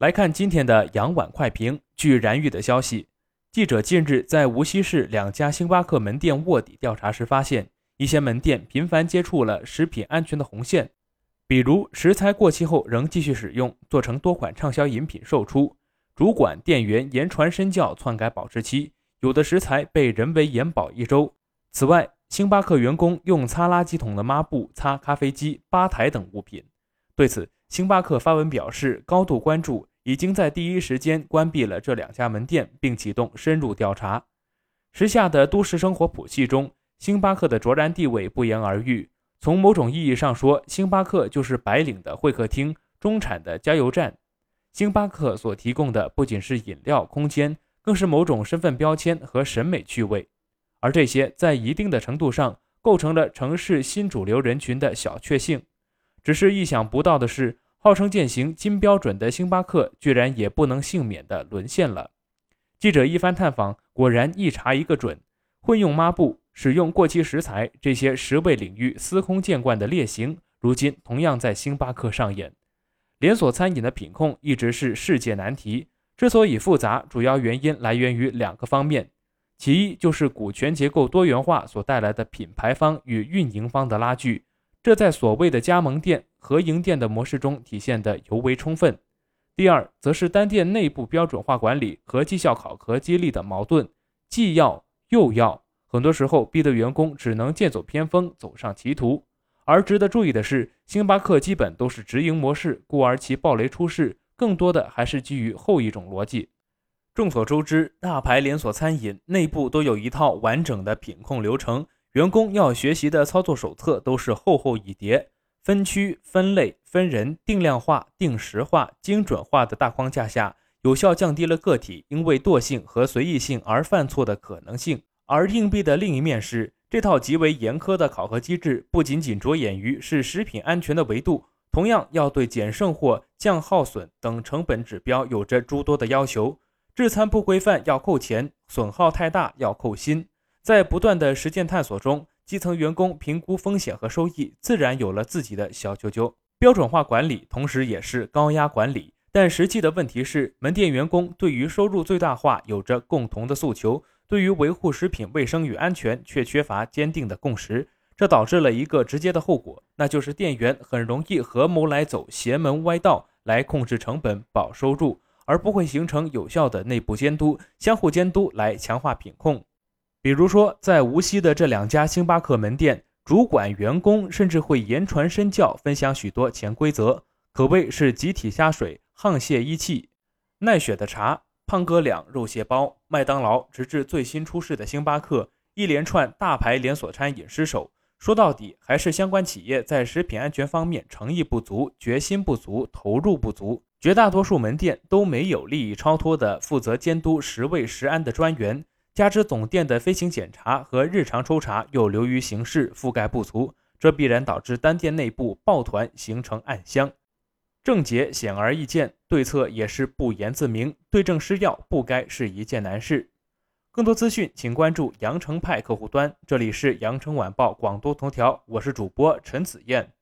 来看今天的羊碗快评。据燃玉的消息，记者近日在无锡市两家星巴克门店卧底调查时发现，一些门店频繁接触了食品安全的红线，比如食材过期后仍继续使用，做成多款畅销饮品售出；主管店员言传身教篡改保质期，有的食材被人为延保一周。此外，星巴克员工用擦垃圾桶的抹布擦咖啡机、吧台等物品。对此，星巴克发文表示高度关注，已经在第一时间关闭了这两家门店，并启动深入调查。时下的都市生活谱系中，星巴克的卓然地位不言而喻。从某种意义上说，星巴克就是白领的会客厅、中产的加油站。星巴克所提供的不仅是饮料、空间，更是某种身份标签和审美趣味。而这些在一定的程度上构成了城市新主流人群的小确幸。只是意想不到的是，号称践行金标准的星巴克，居然也不能幸免的沦陷了。记者一番探访，果然一查一个准：混用抹布、使用过期食材这些食味领域司空见惯的劣行，如今同样在星巴克上演。连锁餐饮的品控一直是世界难题，之所以复杂，主要原因来源于两个方面。其一就是股权结构多元化所带来的品牌方与运营方的拉锯，这在所谓的加盟店、合营店的模式中体现得尤为充分。第二，则是单店内部标准化管理和绩效考核激励的矛盾，既要又要，很多时候逼得员工只能剑走偏锋，走上歧途。而值得注意的是，星巴克基本都是直营模式，故而其暴雷出事更多的还是基于后一种逻辑。众所周知，大牌连锁餐饮内部都有一套完整的品控流程，员工要学习的操作手册都是厚厚一叠，分区、分类、分人、定量化、定时化、精准化的大框架下，有效降低了个体因为惰性和随意性而犯错的可能性。而硬币的另一面是，这套极为严苛的考核机制不仅仅着眼于是食品安全的维度，同样要对减剩货、降耗损等成本指标有着诸多的要求。制餐不规范要扣钱，损耗太大要扣薪。在不断的实践探索中，基层员工评估风险和收益，自然有了自己的小九九。标准化管理同时也是高压管理，但实际的问题是，门店员工对于收入最大化有着共同的诉求，对于维护食品卫生与安全却缺乏坚定的共识。这导致了一个直接的后果，那就是店员很容易合谋来走邪门歪道，来控制成本保收入。而不会形成有效的内部监督、相互监督来强化品控。比如说，在无锡的这两家星巴克门店，主管员工甚至会言传身教，分享许多潜规则，可谓是集体下水、沆瀣一气。奈雪的茶、胖哥俩肉蟹包、麦当劳，直至最新出世的星巴克，一连串大牌连锁餐饮失手，说到底还是相关企业在食品安全方面诚意不足、决心不足、投入不足。绝大多数门店都没有利益超脱的负责监督食卫食安的专员，加之总店的飞行检查和日常抽查又流于形式，覆盖不足，这必然导致单店内部抱团形成暗箱。症结显而易见，对策也是不言自明，对症施药不该是一件难事。更多资讯，请关注羊城派客户端。这里是羊城晚报广东头条，我是主播陈子燕。